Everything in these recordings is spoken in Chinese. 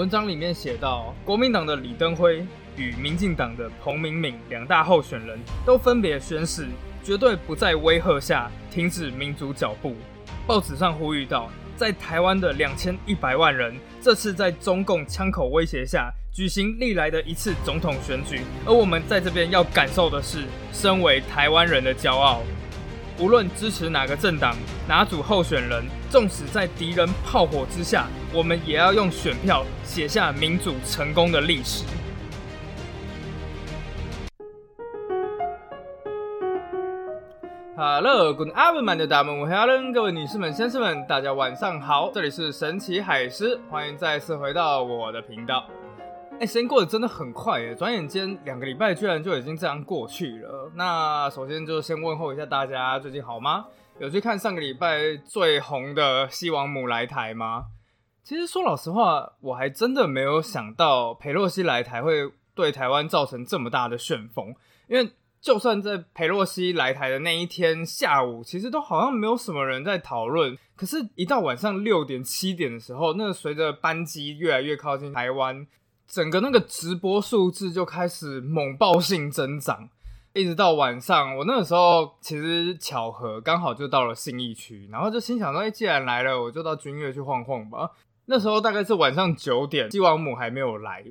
文章里面写到，国民党的李登辉与民进党的彭明敏两大候选人都分别宣誓，绝对不在威吓下停止民主脚步。报纸上呼吁到，在台湾的两千一百万人，这次在中共枪口威胁下举行历来的一次总统选举，而我们在这边要感受的是，身为台湾人的骄傲。无论支持哪个政党、哪组候选人，纵使在敌人炮火之下，我们也要用选票写下民主成功的历史。Hello，Good afternoon，的大们，我 Helen，各位女士们、先生们，大家晚上好，这里是神奇海狮，欢迎再次回到我的频道。哎，时间过得真的很快耶！转眼间两个礼拜居然就已经这样过去了。那首先就先问候一下大家，最近好吗？有去看上个礼拜最红的《西王母来台》吗？其实说老实话，我还真的没有想到佩洛西来台会对台湾造成这么大的旋风。因为就算在佩洛西来台的那一天下午，其实都好像没有什么人在讨论。可是，一到晚上六点、七点的时候，那随着班机越来越靠近台湾。整个那个直播数字就开始猛爆性增长，一直到晚上，我那个时候其实巧合刚好就到了信义区，然后就心想说，哎，既然来了，我就到君悦去晃晃吧。那时候大概是晚上九点，西王母还没有来，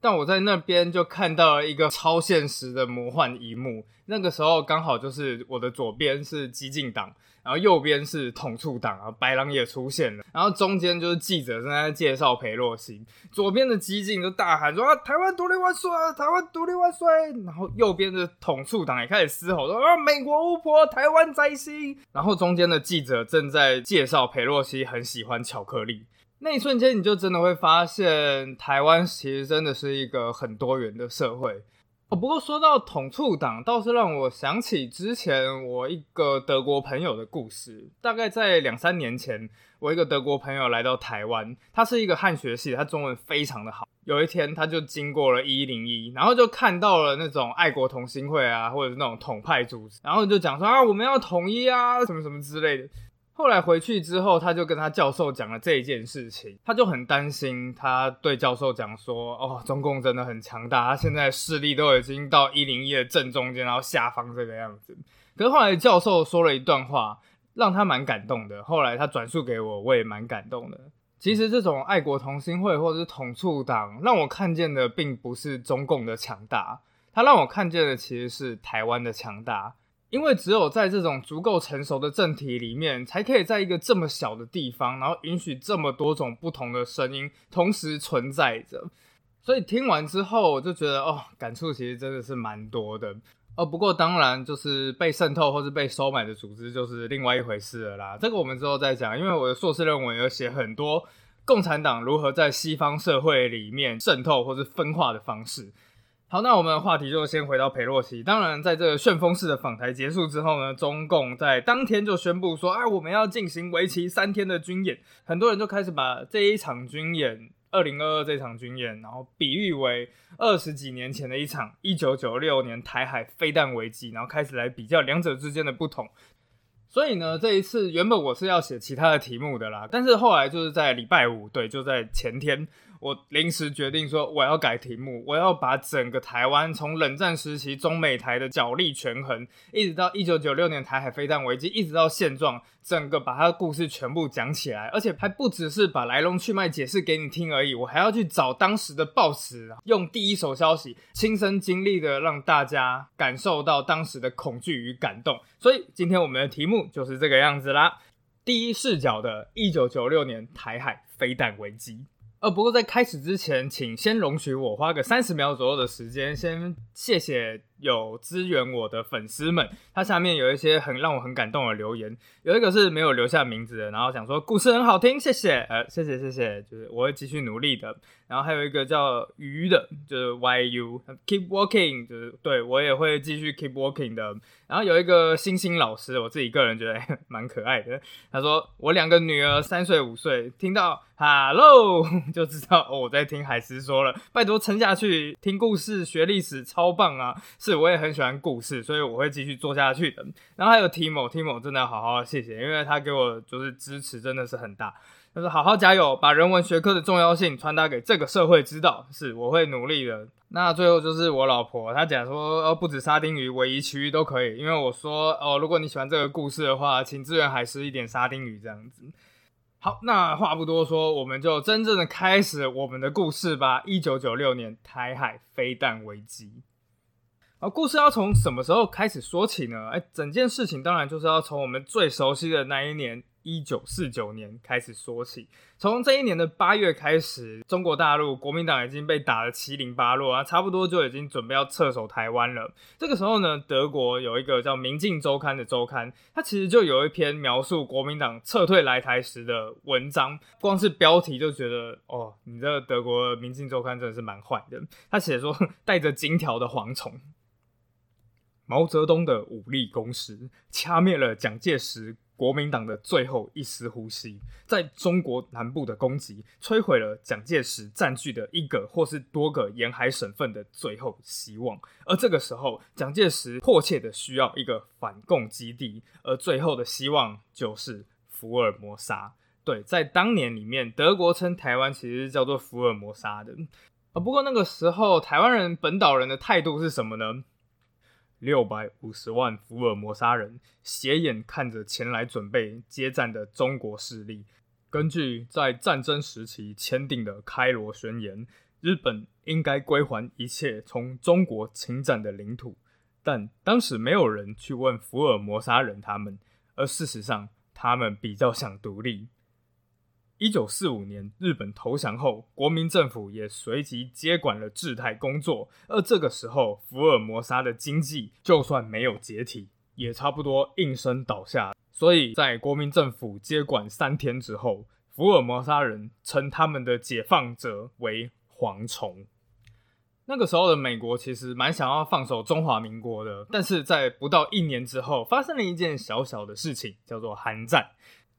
但我在那边就看到了一个超现实的魔幻一幕。那个时候刚好就是我的左边是激进党。然后右边是统促党啊，白狼也出现了。然后中间就是记者正在介绍裴洛西。左边的激进就大喊说啊，台湾独立万岁，台湾独立万岁。然后右边的统促党也开始嘶吼说啊，美国巫婆，台湾灾星。然后中间的记者正在介绍裴洛西很喜欢巧克力。那一瞬间，你就真的会发现，台湾其实真的是一个很多元的社会。哦，不过说到统促党，倒是让我想起之前我一个德国朋友的故事。大概在两三年前，我一个德国朋友来到台湾，他是一个汉学系，他中文非常的好。有一天，他就经过了一零一，然后就看到了那种爱国同心会啊，或者是那种统派组织，然后就讲说啊，我们要统一啊，什么什么之类的。后来回去之后，他就跟他教授讲了这一件事情，他就很担心。他对教授讲说：“哦，中共真的很强大，他现在势力都已经到一零一的正中间，然后下方这个样子。”可是后来教授说了一段话，让他蛮感动的。后来他转述给我，我也蛮感动的。其实这种爱国同心会或者是统促党，让我看见的并不是中共的强大，他让我看见的其实是台湾的强大。因为只有在这种足够成熟的政体里面，才可以在一个这么小的地方，然后允许这么多种不同的声音同时存在着。所以听完之后，我就觉得哦，感触其实真的是蛮多的。哦，不过当然就是被渗透或是被收买的组织，就是另外一回事了啦。这个我们之后再讲。因为我的硕士论文有写很多共产党如何在西方社会里面渗透或是分化的方式。好，那我们的话题就先回到裴洛西。当然，在这个旋风式的访台结束之后呢，中共在当天就宣布说：“哎，我们要进行为期三天的军演。”很多人就开始把这一场军演，二零二二这场军演，然后比喻为二十几年前的一场一九九六年台海飞弹危机，然后开始来比较两者之间的不同。所以呢，这一次原本我是要写其他的题目的啦，但是后来就是在礼拜五，对，就在前天。我临时决定说，我要改题目，我要把整个台湾从冷战时期中美台的角力权衡，一直到一九九六年台海飞弹危机，一直到现状，整个把它的故事全部讲起来，而且还不只是把来龙去脉解释给你听而已，我还要去找当时的报纸，用第一手消息亲身经历的，让大家感受到当时的恐惧与感动。所以今天我们的题目就是这个样子啦，第一视角的一九九六年台海飞弹危机。呃，不过在开始之前，请先容许我花个三十秒左右的时间，先谢谢有支援我的粉丝们。他下面有一些很让我很感动的留言，有一个是没有留下名字的，然后想说故事很好听，谢谢，呃，谢谢谢谢，就是我会继续努力的。然后还有一个叫鱼的，就是 Y U Keep Working，就是对我也会继续 Keep Working 的。然后有一个星星老师，我自己个人觉得 蛮可爱的。他说我两个女儿三岁五岁，听到 Hello 就知道我在听海狮说了，拜托撑下去听故事学历史超棒啊！是我也很喜欢故事，所以我会继续做下去的。然后还有 Timo，Timo 真的要好好谢谢，因为他给我就是支持真的是很大。他说好好加油，把人文学科的重要性传达给这个社会知道，是我会努力的。那最后就是我老婆，她讲说，呃，不止沙丁鱼，唯一区域都可以，因为我说，哦，如果你喜欢这个故事的话，请支援海狮一点沙丁鱼这样子。好，那话不多说，我们就真正的开始我们的故事吧。一九九六年台海飞弹危机，好，故事要从什么时候开始说起呢？哎，整件事情当然就是要从我们最熟悉的那一年。一九四九年开始说起，从这一年的八月开始，中国大陆国民党已经被打得七零八落啊，差不多就已经准备要撤守台湾了。这个时候呢，德国有一个叫《明镜周刊》的周刊，它其实就有一篇描述国民党撤退来台时的文章，光是标题就觉得哦，你这德国《民镜周刊》真的是蛮坏的。他写说，带着金条的蝗虫，毛泽东的武力攻势掐灭了蒋介石。国民党的最后一丝呼吸，在中国南部的攻击，摧毁了蒋介石占据的一个或是多个沿海省份的最后希望。而这个时候，蒋介石迫切的需要一个反共基地，而最后的希望就是福尔摩沙。对，在当年里面，德国称台湾其实叫做福尔摩沙的。啊，不过那个时候，台湾人本岛人的态度是什么呢？六百五十万福尔摩沙人斜眼看着前来准备接战的中国势力。根据在战争时期签订的开罗宣言，日本应该归还一切从中国侵占的领土。但当时没有人去问福尔摩沙人他们，而事实上，他们比较想独立。一九四五年，日本投降后，国民政府也随即接管了制台工作。而这个时候，福尔摩沙的经济就算没有解体，也差不多应声倒下。所以在国民政府接管三天之后，福尔摩沙人称他们的解放者为蝗虫。那个时候的美国其实蛮想要放手中华民国的，但是在不到一年之后，发生了一件小小的事情，叫做韩战。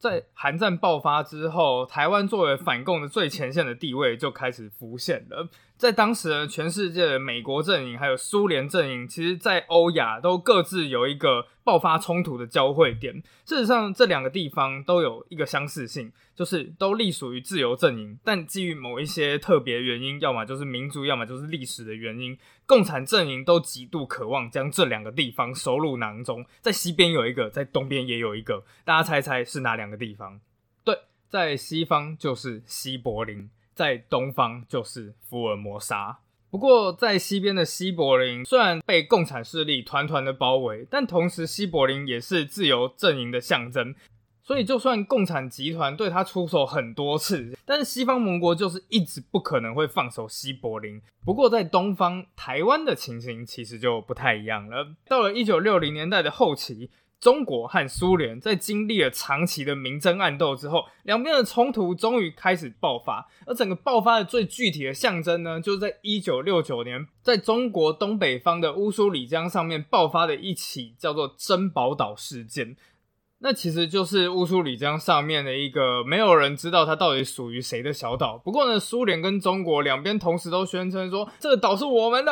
在韩战爆发之后，台湾作为反共的最前线的地位就开始浮现了。在当时呢，全世界的美国阵营还有苏联阵营，其实，在欧亚都各自有一个爆发冲突的交汇点。事实上，这两个地方都有一个相似性，就是都隶属于自由阵营，但基于某一些特别原因，要么就是民族，要么就是历史的原因，共产阵营都极度渴望将这两个地方收入囊中。在西边有一个，在东边也有一个，大家猜猜是哪两个地方？对，在西方就是西柏林。在东方就是福尔摩沙。不过，在西边的西柏林虽然被共产势力团团的包围，但同时西柏林也是自由阵营的象征。所以，就算共产集团对他出手很多次，但是西方盟国就是一直不可能会放手西柏林。不过，在东方台湾的情形其实就不太一样了。到了一九六零年代的后期。中国和苏联在经历了长期的明争暗斗之后，两边的冲突终于开始爆发。而整个爆发的最具体的象征呢，就是在一九六九年，在中国东北方的乌苏里江上面爆发的一起叫做珍宝岛事件。那其实就是乌苏里江上面的一个没有人知道它到底属于谁的小岛。不过呢，苏联跟中国两边同时都宣称说，这个岛是我们的。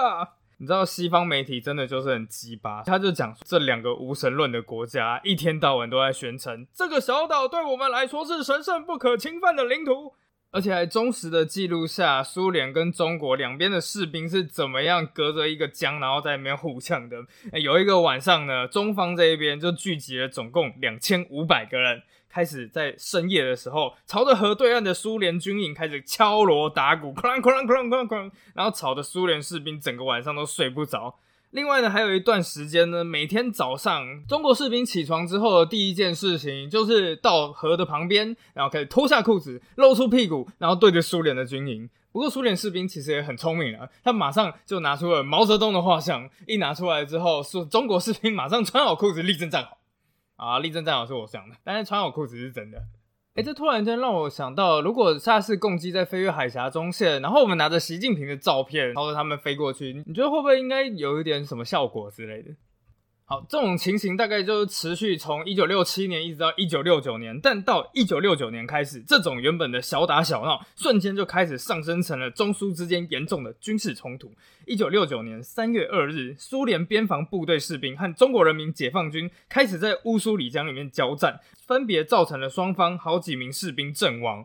你知道西方媒体真的就是很鸡巴，他就讲这两个无神论的国家一天到晚都在宣称这个小岛对我们来说是神圣不可侵犯的领土，而且还忠实的记录下苏联跟中国两边的士兵是怎么样隔着一个江然后在那边互呛的。有一个晚上呢，中方这一边就聚集了总共两千五百个人。开始在深夜的时候，朝着河对岸的苏联军营开始敲锣打鼓，哐啷哐啷哐啷哐啷，然后吵得苏联士兵整个晚上都睡不着。另外呢，还有一段时间呢，每天早上中国士兵起床之后的第一件事情，就是到河的旁边，然后开始脱下裤子，露出屁股，然后对着苏联的军营。不过苏联士兵其实也很聪明啊，他马上就拿出了毛泽东的画像，一拿出来之后，说中国士兵马上穿好裤子，立正站好。啊，立正站好是我想的，但是穿我裤子是真的。哎，这突然间让我想到，如果下次共机在飞越海峡中线，然后我们拿着习近平的照片朝着他们飞过去，你觉得会不会应该有一点什么效果之类的？好，这种情形大概就是持续从一九六七年一直到一九六九年，但到一九六九年开始，这种原本的小打小闹，瞬间就开始上升成了中苏之间严重的军事冲突。一九六九年三月二日，苏联边防部队士兵和中国人民解放军开始在乌苏里江里面交战，分别造成了双方好几名士兵阵亡。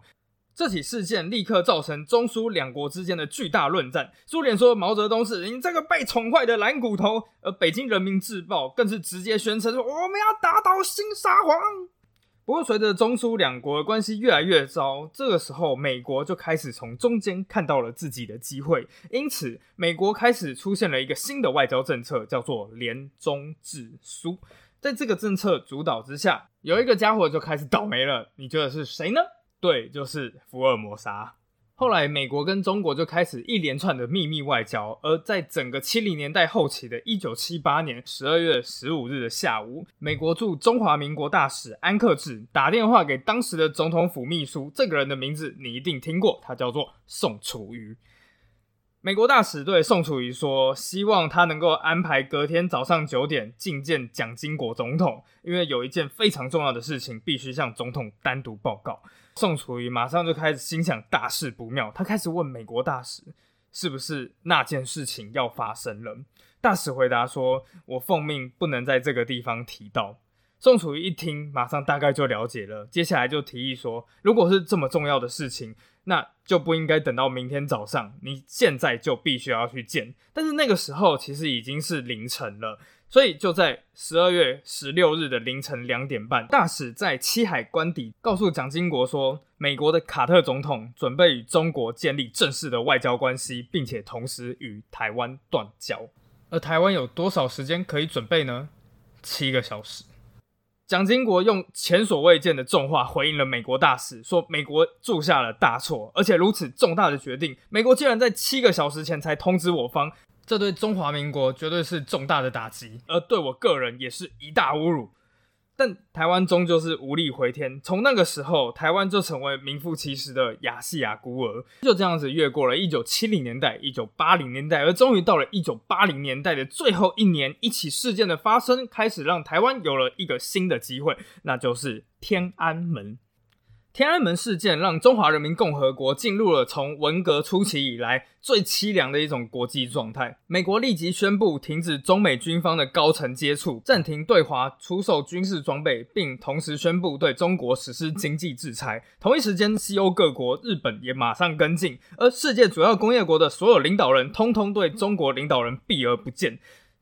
这起事件立刻造成中苏两国之间的巨大论战。苏联说毛泽东是你这个被宠坏的蓝骨头，而北京人民日报更是直接宣称说我们要打倒新沙皇。不过，随着中苏两国的关系越来越糟，这个时候美国就开始从中间看到了自己的机会，因此美国开始出现了一个新的外交政策，叫做联中制苏。在这个政策主导之下，有一个家伙就开始倒霉了。你觉得是谁呢？对，就是福尔摩沙。后来，美国跟中国就开始一连串的秘密外交。而在整个七零年代后期的一九七八年十二月十五日的下午，美国驻中华民国大使安克志打电话给当时的总统府秘书，这个人的名字你一定听过，他叫做宋楚瑜。美国大使对宋楚瑜说：“希望他能够安排隔天早上九点觐见蒋经国总统，因为有一件非常重要的事情必须向总统单独报告。”宋楚瑜马上就开始心想大事不妙，他开始问美国大使是不是那件事情要发生了。大使回答说：“我奉命不能在这个地方提到。”宋楚瑜一听，马上大概就了解了，接下来就提议说：“如果是这么重要的事情，那就不应该等到明天早上，你现在就必须要去见。”但是那个时候其实已经是凌晨了。所以就在十二月十六日的凌晨两点半，大使在七海关底告诉蒋经国说，美国的卡特总统准备与中国建立正式的外交关系，并且同时与台湾断交。而台湾有多少时间可以准备呢？七个小时。蒋经国用前所未见的重话回应了美国大使，说美国铸下了大错，而且如此重大的决定，美国竟然在七个小时前才通知我方。这对中华民国绝对是重大的打击，而对我个人也是一大侮辱。但台湾终究是无力回天，从那个时候，台湾就成为名副其实的亚细亚孤儿。就这样子越过了一九七零年代、一九八零年代，而终于到了一九八零年代的最后一年，一起事件的发生，开始让台湾有了一个新的机会，那就是天安门。天安门事件让中华人民共和国进入了从文革初期以来最凄凉的一种国际状态。美国立即宣布停止中美军方的高层接触，暂停对华出售军事装备，并同时宣布对中国实施经济制裁。同一时间，西欧各国、日本也马上跟进，而世界主要工业国的所有领导人通通对中国领导人避而不见。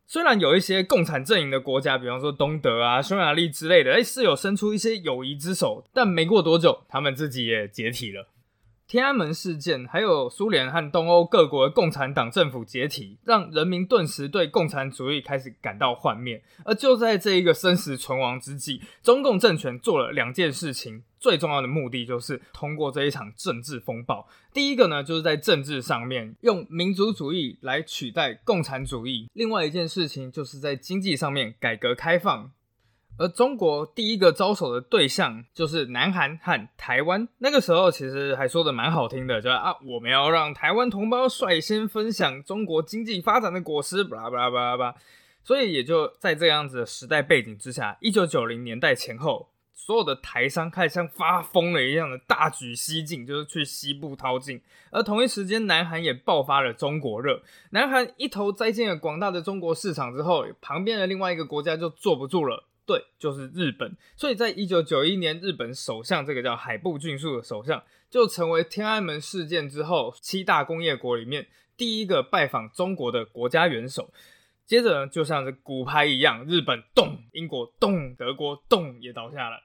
虽然有一些共产阵营的国家，比方说东德啊、匈牙利之类的，哎，是有伸出一些友谊之手，但没过多久，他们自己也解体了。天安门事件，还有苏联和东欧各国的共产党政府解体，让人民顿时对共产主义开始感到幻灭。而就在这一个生死存亡之际，中共政权做了两件事情，最重要的目的就是通过这一场政治风暴。第一个呢，就是在政治上面用民族主义来取代共产主义；另外一件事情，就是在经济上面改革开放。而中国第一个招手的对象就是南韩和台湾。那个时候其实还说的蛮好听的，就啊，我们要让台湾同胞率先分享中国经济发展的果实，巴拉巴拉巴拉巴拉。所以也就在这样子的时代背景之下，一九九零年代前后，所有的台商开始像发疯了一样的大举西进，就是去西部掏金。而同一时间，南韩也爆发了中国热。南韩一头栽进了广大的中国市场之后，旁边的另外一个国家就坐不住了。对，就是日本。所以在一九九一年，日本首相这个叫海部俊树的首相，就成为天安门事件之后七大工业国里面第一个拜访中国的国家元首。接着呢就像是骨牌一样，日本动，英国动，德国动，也倒下了。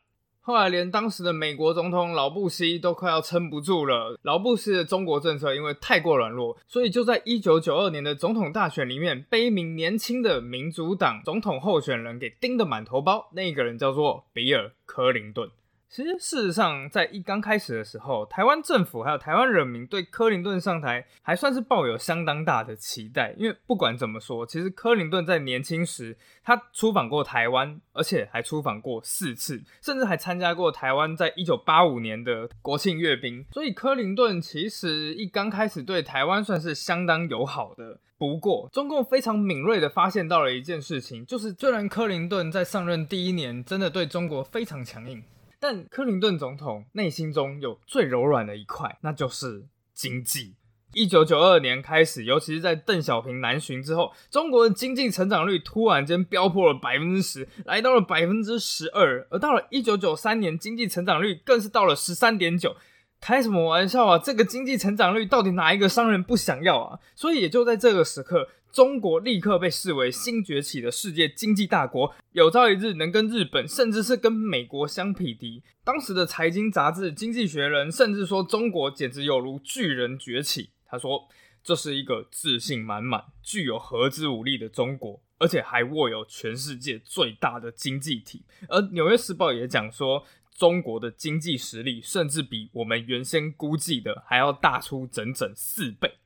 后来连当时的美国总统老布希都快要撑不住了。老布希的中国政策因为太过软弱，所以就在一九九二年的总统大选里面，被一名年轻的民主党总统候选人给盯得满头包。那个人叫做比尔·克林顿。其实，事实上，在一刚开始的时候，台湾政府还有台湾人民对克林顿上台还算是抱有相当大的期待。因为不管怎么说，其实克林顿在年轻时，他出访过台湾，而且还出访过四次，甚至还参加过台湾在一九八五年的国庆阅兵。所以，克林顿其实一刚开始对台湾算是相当友好的。不过，中共非常敏锐的发现到了一件事情，就是虽然克林顿在上任第一年真的对中国非常强硬。但克林顿总统内心中有最柔软的一块，那就是经济。一九九二年开始，尤其是在邓小平南巡之后，中国的经济成长率突然间飙破了百分之十，来到了百分之十二。而到了一九九三年，经济成长率更是到了十三点九。开什么玩笑啊！这个经济成长率到底哪一个商人不想要啊？所以也就在这个时刻。中国立刻被视为新崛起的世界经济大国，有朝一日能跟日本，甚至是跟美国相匹敌。当时的财经杂志《经济学人》甚至说，中国简直有如巨人崛起。他说，这是一个自信满满、具有核子武力的中国，而且还握有全世界最大的经济体。而《纽约时报》也讲说，中国的经济实力甚至比我们原先估计的还要大出整整四倍。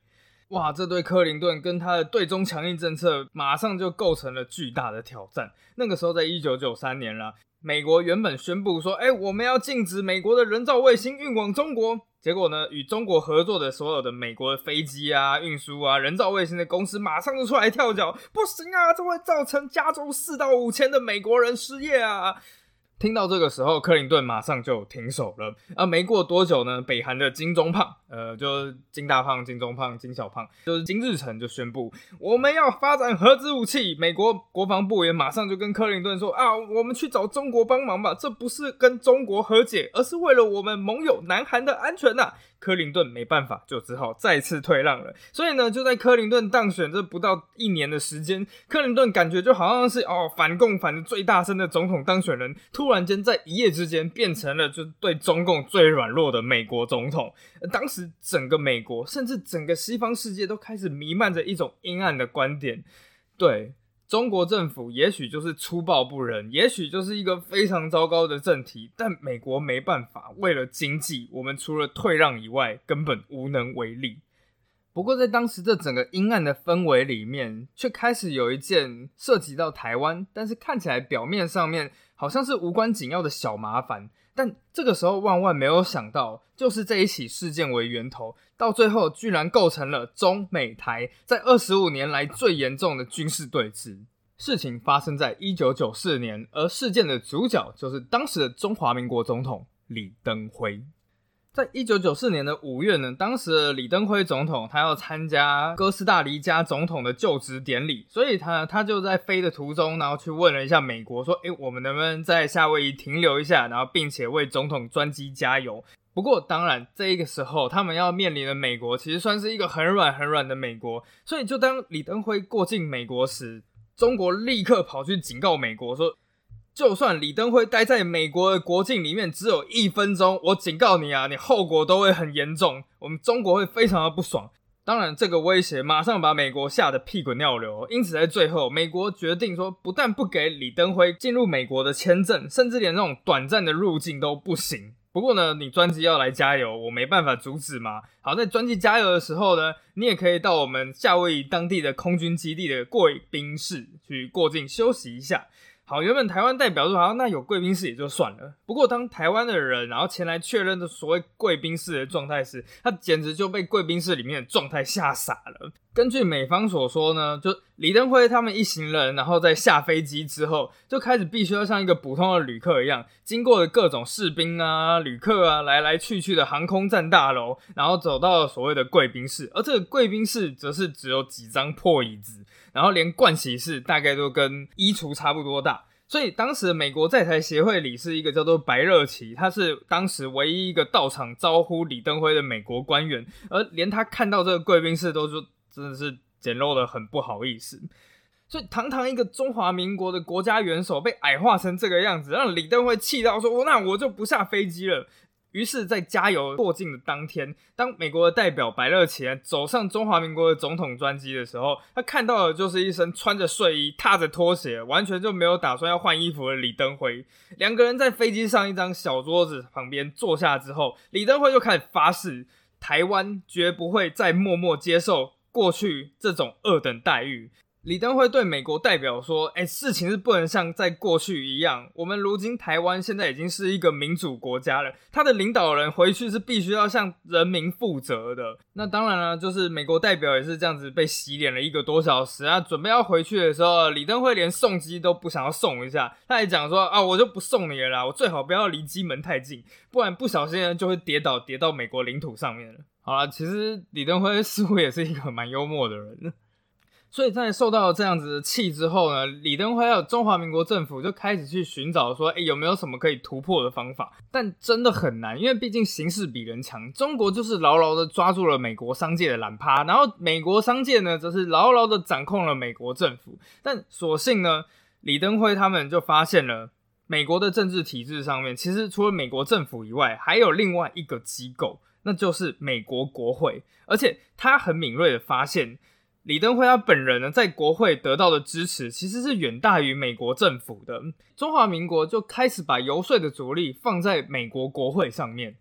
哇，这对克林顿跟他的对中强硬政策，马上就构成了巨大的挑战。那个时候，在一九九三年了，美国原本宣布说，哎，我们要禁止美国的人造卫星运往中国。结果呢，与中国合作的所有的美国的飞机啊、运输啊、人造卫星的公司，马上就出来跳脚，不行啊，这会造成加州四到五千的美国人失业啊。听到这个时候，克林顿马上就停手了。啊，没过多久呢，北韩的金钟胖，呃，就是金大胖、金钟胖、金小胖，就是金日成就宣布我们要发展核子武器。美国国防部也马上就跟克林顿说啊，我们去找中国帮忙吧，这不是跟中国和解，而是为了我们盟友南韩的安全呐。克林顿没办法，就只好再次退让了。所以呢，就在克林顿当选这不到一年的时间，克林顿感觉就好像是哦反共反的最大声的总统当选人，突然间在一夜之间变成了就对中共最软弱的美国总统。当时整个美国，甚至整个西方世界都开始弥漫着一种阴暗的观点，对。中国政府也许就是粗暴不仁，也许就是一个非常糟糕的政体，但美国没办法，为了经济，我们除了退让以外，根本无能为力。不过，在当时这整个阴暗的氛围里面，却开始有一件涉及到台湾，但是看起来表面上面好像是无关紧要的小麻烦。但这个时候，万万没有想到，就是这一起事件为源头，到最后居然构成了中美台在二十五年来最严重的军事对峙。事情发生在一九九四年，而事件的主角就是当时的中华民国总统李登辉。在一九九四年的五月呢，当时的李登辉总统他要参加哥斯达黎加总统的就职典礼，所以他他就在飞的途中，然后去问了一下美国，说：“诶，我们能不能在夏威夷停留一下，然后并且为总统专机加油？”不过，当然这个时候，他们要面临的美国其实算是一个很软很软的美国，所以就当李登辉过境美国时，中国立刻跑去警告美国说。就算李登辉待在美国的国境里面只有一分钟，我警告你啊，你后果都会很严重，我们中国会非常的不爽。当然，这个威胁马上把美国吓得屁滚尿流，因此在最后，美国决定说，不但不给李登辉进入美国的签证，甚至连那种短暂的入境都不行。不过呢，你专机要来加油，我没办法阻止嘛。好，在专机加油的时候呢，你也可以到我们夏威夷当地的空军基地的贵宾室去过境休息一下。好，原本台湾代表说好像，那有贵宾室也就算了。不过当台湾的人然后前来确认这所谓贵宾室的状态时，他简直就被贵宾室里面的状态吓傻了。根据美方所说呢，就李登辉他们一行人，然后在下飞机之后，就开始必须要像一个普通的旅客一样，经过了各种士兵啊、旅客啊来来去去的航空站大楼，然后走到了所谓的贵宾室。而这个贵宾室则是只有几张破椅子。然后连盥洗室大概都跟衣橱差不多大，所以当时美国在台协会里是一个叫做白热奇，他是当时唯一一个到场招呼李登辉的美国官员，而连他看到这个贵宾室都说真的是简陋的很不好意思，所以堂堂一个中华民国的国家元首被矮化成这个样子，让李登辉气到说：“那我就不下飞机了。”于是，在加油过境的当天，当美国的代表白乐奇走上中华民国的总统专机的时候，他看到的就是一身穿着睡衣、踏着拖鞋，完全就没有打算要换衣服的李登辉。两个人在飞机上一张小桌子旁边坐下之后，李登辉就开始发誓，台湾绝不会再默默接受过去这种二等待遇。李登辉对美国代表说：“哎，事情是不能像在过去一样。我们如今台湾现在已经是一个民主国家了，他的领导人回去是必须要向人民负责的。那当然了，就是美国代表也是这样子被洗脸了一个多小时啊。准备要回去的时候，李登辉连送机都不想要送一下，他还讲说：啊，我就不送你了啦，我最好不要离机门太近，不然不小心就会跌倒，跌到美国领土上面了。好了，其实李登辉似乎也是一个蛮幽默的人。”所以在受到这样子的气之后呢，李登辉还有中华民国政府就开始去寻找说，哎，有没有什么可以突破的方法？但真的很难，因为毕竟形势比人强，中国就是牢牢的抓住了美国商界的懒趴，然后美国商界呢，则是牢牢的掌控了美国政府。但所幸呢，李登辉他们就发现了美国的政治体制上面，其实除了美国政府以外，还有另外一个机构，那就是美国国会，而且他很敏锐的发现。李登辉他本人呢，在国会得到的支持其实是远大于美国政府的。中华民国就开始把游说的主力放在美国国会上面，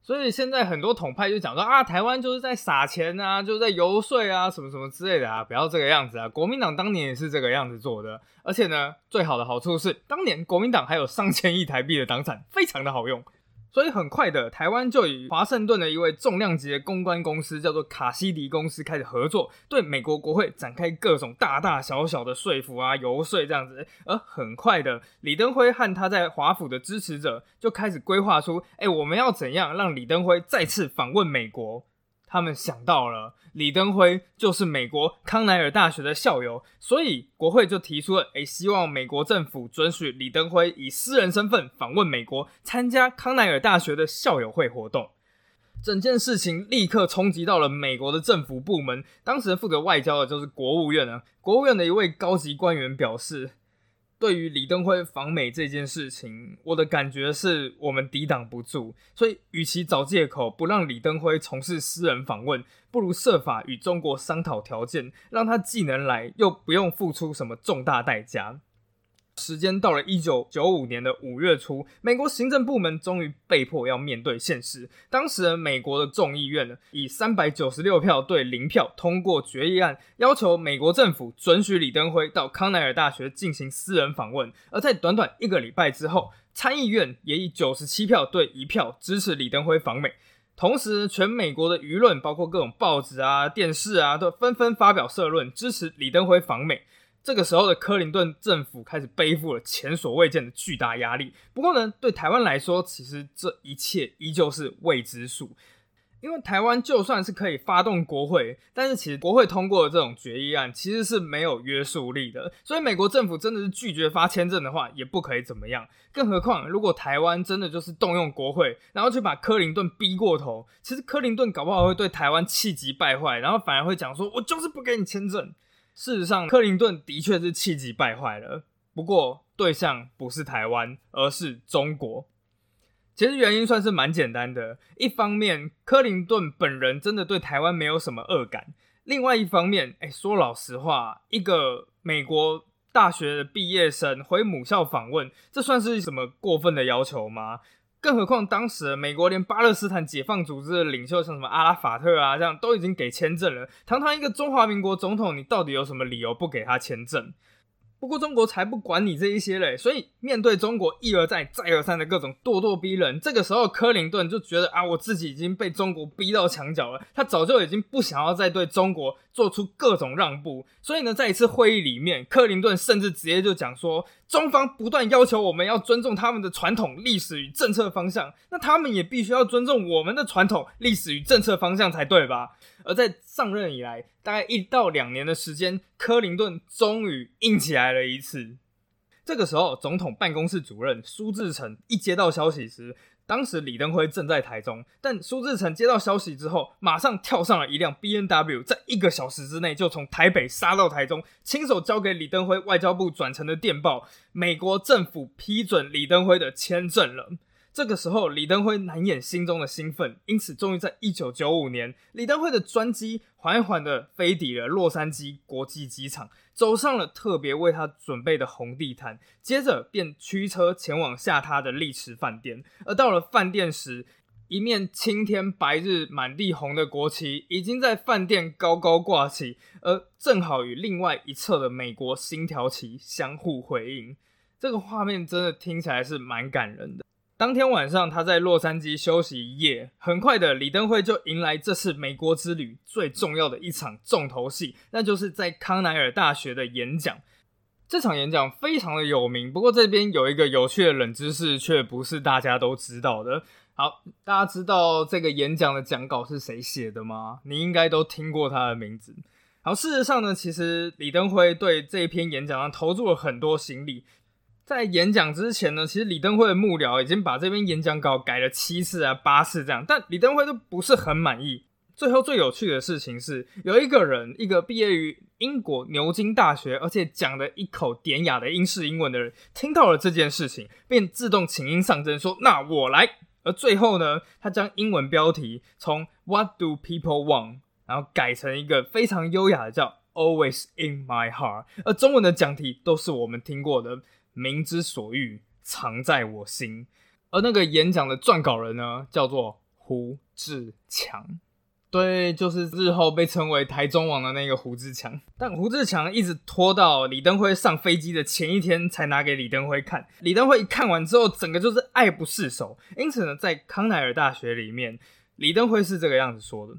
所以现在很多统派就讲说啊，台湾就是在撒钱啊，就是在游说啊，什么什么之类的啊，不要这个样子啊。国民党当年也是这个样子做的，而且呢，最好的好处是，当年国民党还有上千亿台币的党产，非常的好用。所以很快的，台湾就与华盛顿的一位重量级的公关公司，叫做卡西迪公司开始合作，对美国国会展开各种大大小小的说服啊、游说这样子。而很快的，李登辉和他在华府的支持者就开始规划出：哎，我们要怎样让李登辉再次访问美国？他们想到了李登辉就是美国康奈尔大学的校友，所以国会就提出了，诶，希望美国政府准许李登辉以私人身份访问美国，参加康奈尔大学的校友会活动。整件事情立刻冲击到了美国的政府部门，当时负责外交的就是国务院啊。国务院的一位高级官员表示。对于李登辉访美这件事情，我的感觉是我们抵挡不住，所以与其找借口不让李登辉从事私人访问，不如设法与中国商讨条件，让他既能来，又不用付出什么重大代价。时间到了一九九五年的五月初，美国行政部门终于被迫要面对现实。当时美国的众议院呢，以三百九十六票对零票通过决议案，要求美国政府准许李登辉到康奈尔大学进行私人访问。而在短短一个礼拜之后，参议院也以九十七票对一票支持李登辉访美。同时，全美国的舆论，包括各种报纸啊、电视啊，都纷纷发表社论支持李登辉访美。这个时候的克林顿政府开始背负了前所未见的巨大压力。不过呢，对台湾来说，其实这一切依旧是未知数。因为台湾就算是可以发动国会，但是其实国会通过的这种决议案其实是没有约束力的。所以美国政府真的是拒绝发签证的话，也不可以怎么样。更何况，如果台湾真的就是动用国会，然后去把克林顿逼过头，其实克林顿搞不好会对台湾气急败坏，然后反而会讲说：“我就是不给你签证。”事实上，克林顿的确是气急败坏了。不过，对象不是台湾，而是中国。其实原因算是蛮简单的。一方面，克林顿本人真的对台湾没有什么恶感；另外一方面，哎，说老实话，一个美国大学的毕业生回母校访问，这算是什么过分的要求吗？更何况，当时美国连巴勒斯坦解放组织的领袖，像什么阿拉法特啊，这样都已经给签证了。堂堂一个中华民国总统，你到底有什么理由不给他签证？不过中国才不管你这一些嘞，所以面对中国一而再、再而三的各种咄咄逼人，这个时候克林顿就觉得啊，我自己已经被中国逼到墙角了，他早就已经不想要再对中国做出各种让步。所以呢，在一次会议里面，克林顿甚至直接就讲说，中方不断要求我们要尊重他们的传统、历史与政策方向，那他们也必须要尊重我们的传统、历史与政策方向才对吧？而在上任以来，大概一到两年的时间，克林顿终于硬起来了一次。这个时候，总统办公室主任苏志成一接到消息时，当时李登辉正在台中，但苏志成接到消息之后，马上跳上了一辆 B N W，在一个小时之内就从台北杀到台中，亲手交给李登辉外交部转成的电报：美国政府批准李登辉的签证了。这个时候，李登辉难掩心中的兴奋，因此终于在一九九五年，李登辉的专机缓缓的飞抵了洛杉矶国际机场，走上了特别为他准备的红地毯，接着便驱车前往下榻的丽池饭店。而到了饭店时，一面青天白日满地红的国旗已经在饭店高高挂起，而正好与另外一侧的美国星条旗相互回应。这个画面真的听起来是蛮感人的。当天晚上，他在洛杉矶休息一夜。很快的，李登辉就迎来这次美国之旅最重要的一场重头戏，那就是在康奈尔大学的演讲。这场演讲非常的有名，不过这边有一个有趣的冷知识，却不是大家都知道的。好，大家知道这个演讲的讲稿是谁写的吗？你应该都听过他的名字。好，事实上呢，其实李登辉对这一篇演讲上投入了很多心力。在演讲之前呢，其实李登辉的幕僚已经把这篇演讲稿改了七次啊、八次这样，但李登辉都不是很满意。最后最有趣的事情是，有一个人，一个毕业于英国牛津大学，而且讲的一口典雅的英式英文的人，听到了这件事情，便自动请缨上阵，说：“那我来。”而最后呢，他将英文标题从 “What do people want” 然后改成一个非常优雅的叫 “Always in my heart”，而中文的讲题都是我们听过的。民之所欲，藏在我心。而那个演讲的撰稿人呢，叫做胡志强。对，就是日后被称为台中王的那个胡志强。但胡志强一直拖到李登辉上飞机的前一天才拿给李登辉看。李登辉一看完之后，整个就是爱不释手。因此呢，在康奈尔大学里面，李登辉是这个样子说的：“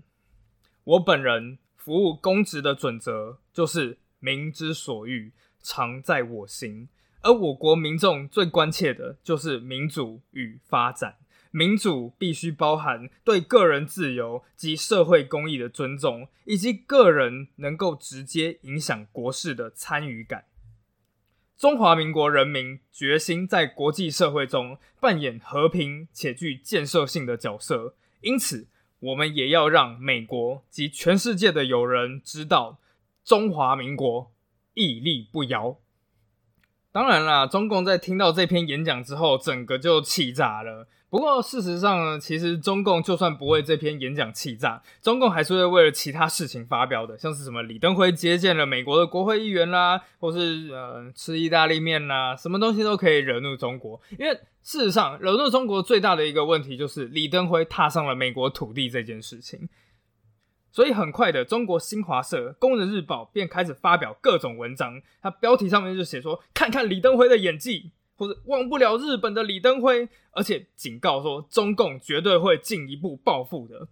我本人服务公职的准则，就是民之所欲，常在我心。”而我国民众最关切的就是民主与发展。民主必须包含对个人自由及社会公益的尊重，以及个人能够直接影响国事的参与感。中华民国人民决心在国际社会中扮演和平且具建设性的角色，因此，我们也要让美国及全世界的友人知道，中华民国屹立不摇。当然啦，中共在听到这篇演讲之后，整个就气炸了。不过事实上呢，其实中共就算不为这篇演讲气炸，中共还是会为了其他事情发表的，像是什么李登辉接见了美国的国会议员啦，或是呃吃意大利面啦，什么东西都可以惹怒中国。因为事实上，惹怒中国最大的一个问题就是李登辉踏上了美国土地这件事情。所以很快的，中国新华社、工人日报便开始发表各种文章。它标题上面就写说：“看看李登辉的演技，或者忘不了日本的李登辉。”而且警告说，中共绝对会进一步报复的。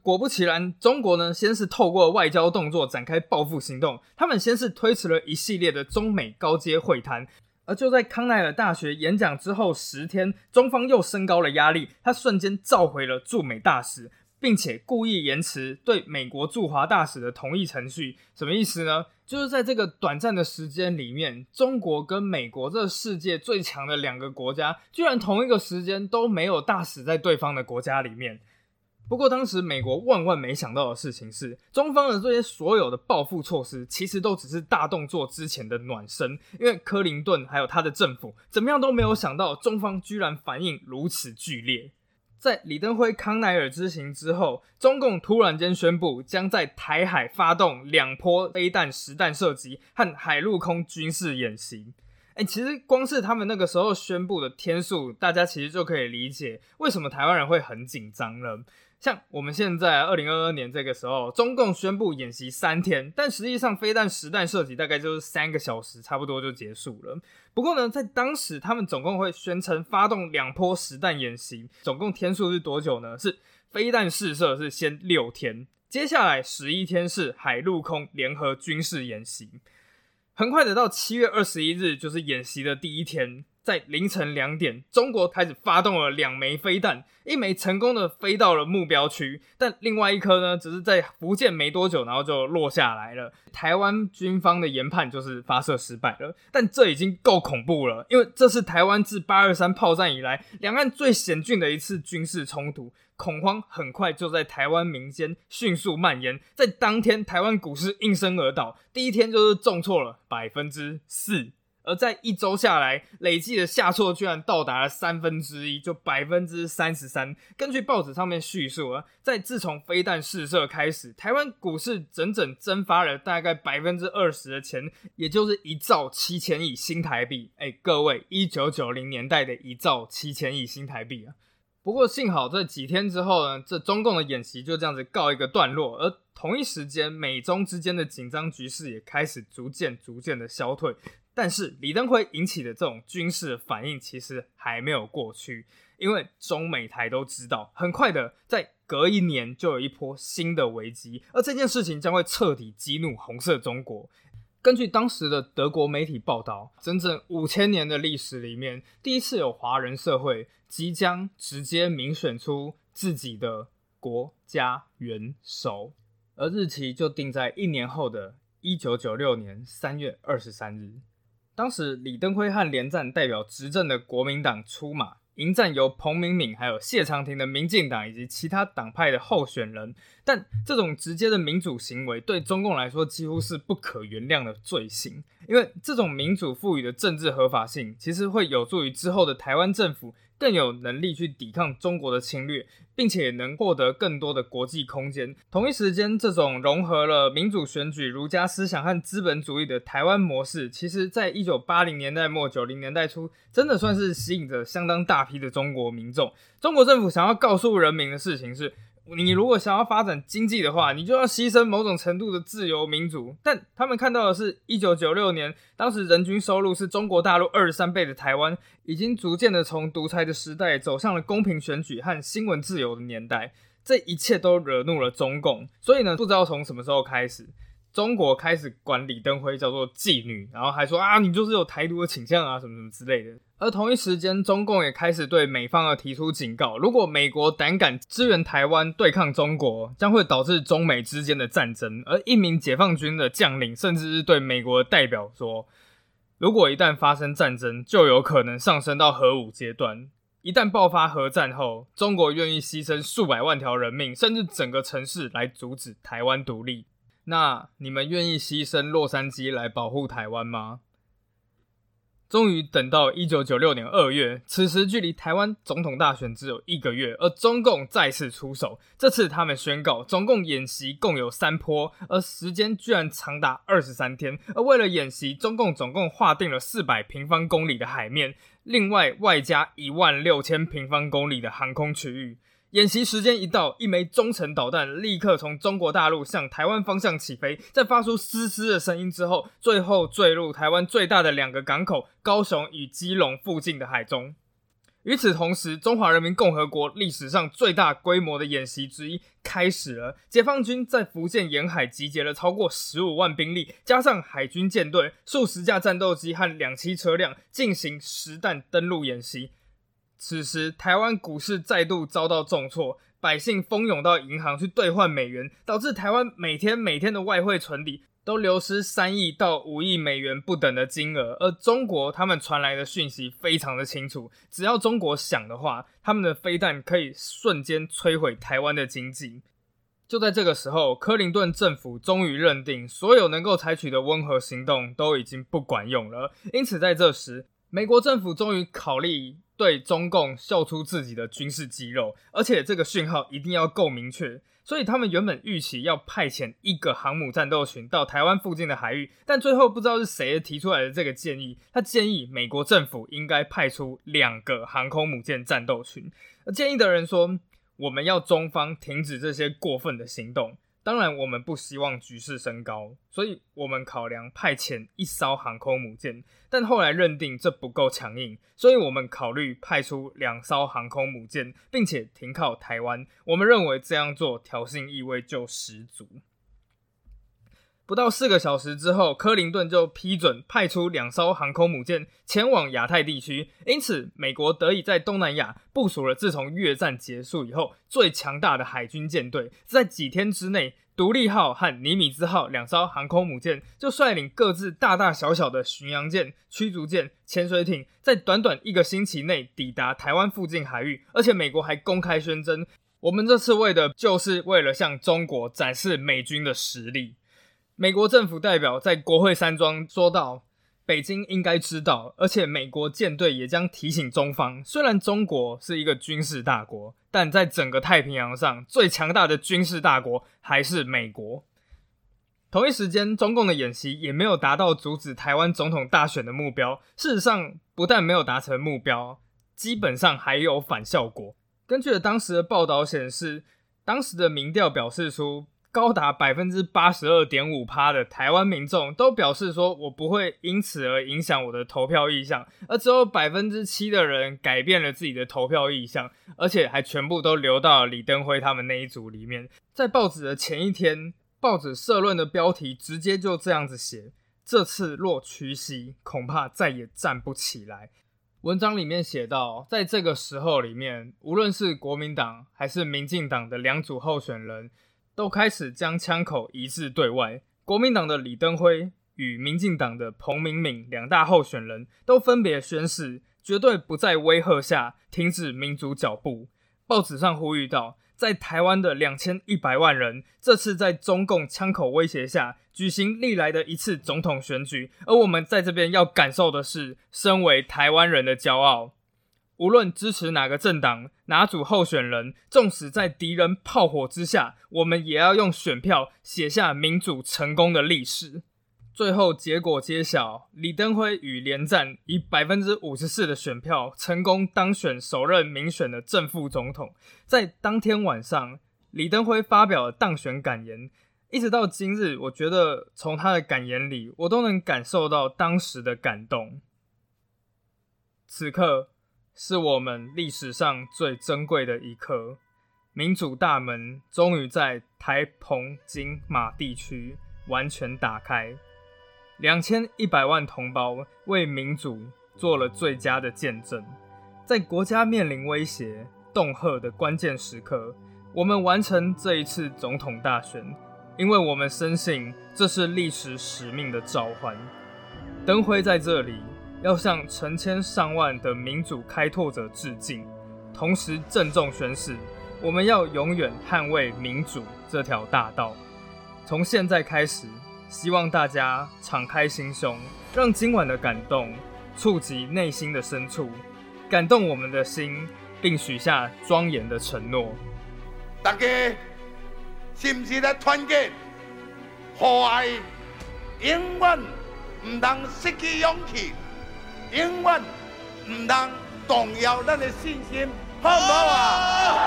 果不其然，中国呢，先是透过外交动作展开报复行动。他们先是推迟了一系列的中美高阶会谈，而就在康奈尔大学演讲之后十天，中方又升高了压力，他瞬间召回了驻美大使。并且故意延迟对美国驻华大使的同意程序，什么意思呢？就是在这个短暂的时间里面，中国跟美国这世界最强的两个国家，居然同一个时间都没有大使在对方的国家里面。不过当时美国万万没想到的事情是，中方的这些所有的报复措施，其实都只是大动作之前的暖身，因为克林顿还有他的政府，怎么样都没有想到，中方居然反应如此剧烈。在李登辉康奈尔之行之后，中共突然间宣布将在台海发动两波飞弹实弹射击和海陆空军事演习。哎，其实光是他们那个时候宣布的天数，大家其实就可以理解为什么台湾人会很紧张了。像我们现在二零二二年这个时候，中共宣布演习三天，但实际上飞弹实弹射击大概就是三个小时，差不多就结束了。不过呢，在当时他们总共会宣称发动两波实弹演习，总共天数是多久呢？是飞弹试射是先六天，接下来十一天是海陆空联合军事演习，很快的到七月二十一日就是演习的第一天。在凌晨两点，中国开始发动了两枚飞弹，一枚成功的飞到了目标区，但另外一颗呢，只是在福建没多久，然后就落下来了。台湾军方的研判就是发射失败了，但这已经够恐怖了，因为这是台湾自八二三炮战以来两岸最险峻的一次军事冲突，恐慌很快就在台湾民间迅速蔓延，在当天台湾股市应声而倒，第一天就是重挫了百分之四。而在一周下来，累计的下挫居然到达了三分之一，就百分之三十三。根据报纸上面叙述啊，在自从飞弹试射开始，台湾股市整整蒸发了大概百分之二十的钱，也就是一兆七千亿新台币。哎，各位，一九九零年代的一兆七千亿新台币啊！不过幸好这几天之后呢，这中共的演习就这样子告一个段落，而同一时间，美中之间的紧张局势也开始逐渐逐渐的消退。但是李登辉引起的这种军事反应其实还没有过去，因为中美台都知道，很快的在隔一年就有一波新的危机，而这件事情将会彻底激怒红色中国。根据当时的德国媒体报道，整整五千年的历史里面，第一次有华人社会即将直接民选出自己的国家元首，而日期就定在一年后的一九九六年三月二十三日。当时李登辉和连战代表执政的国民党出马。迎战由彭明敏、还有谢长廷的民进党以及其他党派的候选人，但这种直接的民主行为对中共来说几乎是不可原谅的罪行，因为这种民主赋予的政治合法性，其实会有助于之后的台湾政府。更有能力去抵抗中国的侵略，并且能获得更多的国际空间。同一时间，这种融合了民主选举、儒家思想和资本主义的台湾模式，其实在一九八零年代末、九零年代初，真的算是吸引着相当大批的中国民众。中国政府想要告诉人民的事情是。你如果想要发展经济的话，你就要牺牲某种程度的自由民主。但他们看到的是，一九九六年，当时人均收入是中国大陆二十三倍的台湾，已经逐渐的从独裁的时代走向了公平选举和新闻自由的年代。这一切都惹怒了中共，所以呢，不知道从什么时候开始。中国开始管李登辉叫做妓女，然后还说啊，你就是有台独的倾向啊，什么什么之类的。而同一时间，中共也开始对美方而提出警告：如果美国胆敢支援台湾对抗中国，将会导致中美之间的战争。而一名解放军的将领甚至是对美国的代表说：如果一旦发生战争，就有可能上升到核武阶段。一旦爆发核战后，中国愿意牺牲数百万条人命，甚至整个城市来阻止台湾独立。那你们愿意牺牲洛杉矶来保护台湾吗？终于等到一九九六年二月，此时距离台湾总统大选只有一个月，而中共再次出手。这次他们宣告，总共演习共有三波，而时间居然长达二十三天。而为了演习，中共总共划定了四百平方公里的海面，另外外加一万六千平方公里的航空区域。演习时间一到，一枚中程导弹立刻从中国大陆向台湾方向起飞，在发出嘶嘶的声音之后，最后坠入台湾最大的两个港口——高雄与基隆附近的海中。与此同时，中华人民共和国历史上最大规模的演习之一开始了。解放军在福建沿海集结了超过十五万兵力，加上海军舰队、数十架战斗机和两栖车辆，进行实弹登陆演习。此时，台湾股市再度遭到重挫，百姓蜂拥到银行去兑换美元，导致台湾每天每天的外汇存底都流失三亿到五亿美元不等的金额。而中国他们传来的讯息非常的清楚，只要中国想的话，他们的飞弹可以瞬间摧毁台湾的经济。就在这个时候，克林顿政府终于认定，所有能够采取的温和行动都已经不管用了。因此，在这时，美国政府终于考虑。对中共秀出自己的军事肌肉，而且这个讯号一定要够明确。所以他们原本预期要派遣一个航母战斗群到台湾附近的海域，但最后不知道是谁提出来的这个建议，他建议美国政府应该派出两个航空母舰战斗群。建议的人说，我们要中方停止这些过分的行动。当然，我们不希望局势升高，所以我们考量派遣一艘航空母舰，但后来认定这不够强硬，所以我们考虑派出两艘航空母舰，并且停靠台湾。我们认为这样做挑衅意味就十足。不到四个小时之后，克林顿就批准派出两艘航空母舰前往亚太地区，因此美国得以在东南亚部署了自从越战结束以后最强大的海军舰队。在几天之内，独立号和尼米兹号两艘航空母舰就率领各自大大小小的巡洋舰、驱逐舰、潜水艇，在短短一个星期内抵达台湾附近海域，而且美国还公开宣称，我们这次为的就是为了向中国展示美军的实力。美国政府代表在国会山庄说道：“北京应该知道，而且美国舰队也将提醒中方。虽然中国是一个军事大国，但在整个太平洋上最强大的军事大国还是美国。同一时间，中共的演习也没有达到阻止台湾总统大选的目标。事实上，不但没有达成目标，基本上还有反效果。根据当时的报道显示，当时的民调表示出。高达百分之八十二点五趴的台湾民众都表示说，我不会因此而影响我的投票意向，而只有百分之七的人改变了自己的投票意向，而且还全部都流到了李登辉他们那一组里面。在报纸的前一天，报纸社论的标题直接就这样子写：这次若屈膝，恐怕再也站不起来。文章里面写到，在这个时候里面，无论是国民党还是民进党的两组候选人。都开始将枪口移至对外。国民党的李登辉与民进党的彭明敏两大候选人都分别宣誓，绝对不在威吓下停止民主脚步。报纸上呼吁到，在台湾的两千一百万人，这次在中共枪口威胁下举行历来的一次总统选举，而我们在这边要感受的是，身为台湾人的骄傲。无论支持哪个政党、哪组候选人，纵使在敌人炮火之下，我们也要用选票写下民主成功的历史。最后结果揭晓，李登辉与连战以百分之五十四的选票成功当选首任民选的正副总统。在当天晚上，李登辉发表了当选感言。一直到今日，我觉得从他的感言里，我都能感受到当时的感动。此刻。是我们历史上最珍贵的一刻，民主大门终于在台澎金马地区完全打开，两千一百万同胞为民主做了最佳的见证。在国家面临威胁、恫吓的关键时刻，我们完成这一次总统大选，因为我们深信这是历史使命的召唤。灯辉在这里。要向成千上万的民主开拓者致敬，同时郑重宣誓，我们要永远捍卫民主这条大道。从现在开始，希望大家敞开心胸，让今晚的感动触及内心的深处，感动我们的心，并许下庄严的承诺。大家是不是在团结？和爱永远唔当失去勇气。永远唔能动摇咱的信心，好唔好啊？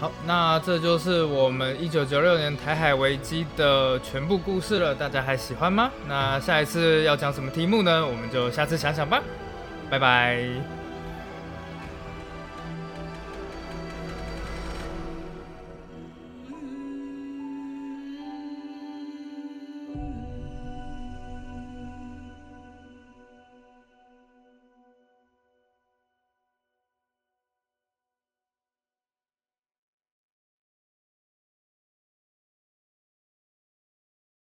好，那这就是我们一九九六年台海危机的全部故事了。大家还喜欢吗？那下一次要讲什么题目呢？我们就下次想想吧。拜拜。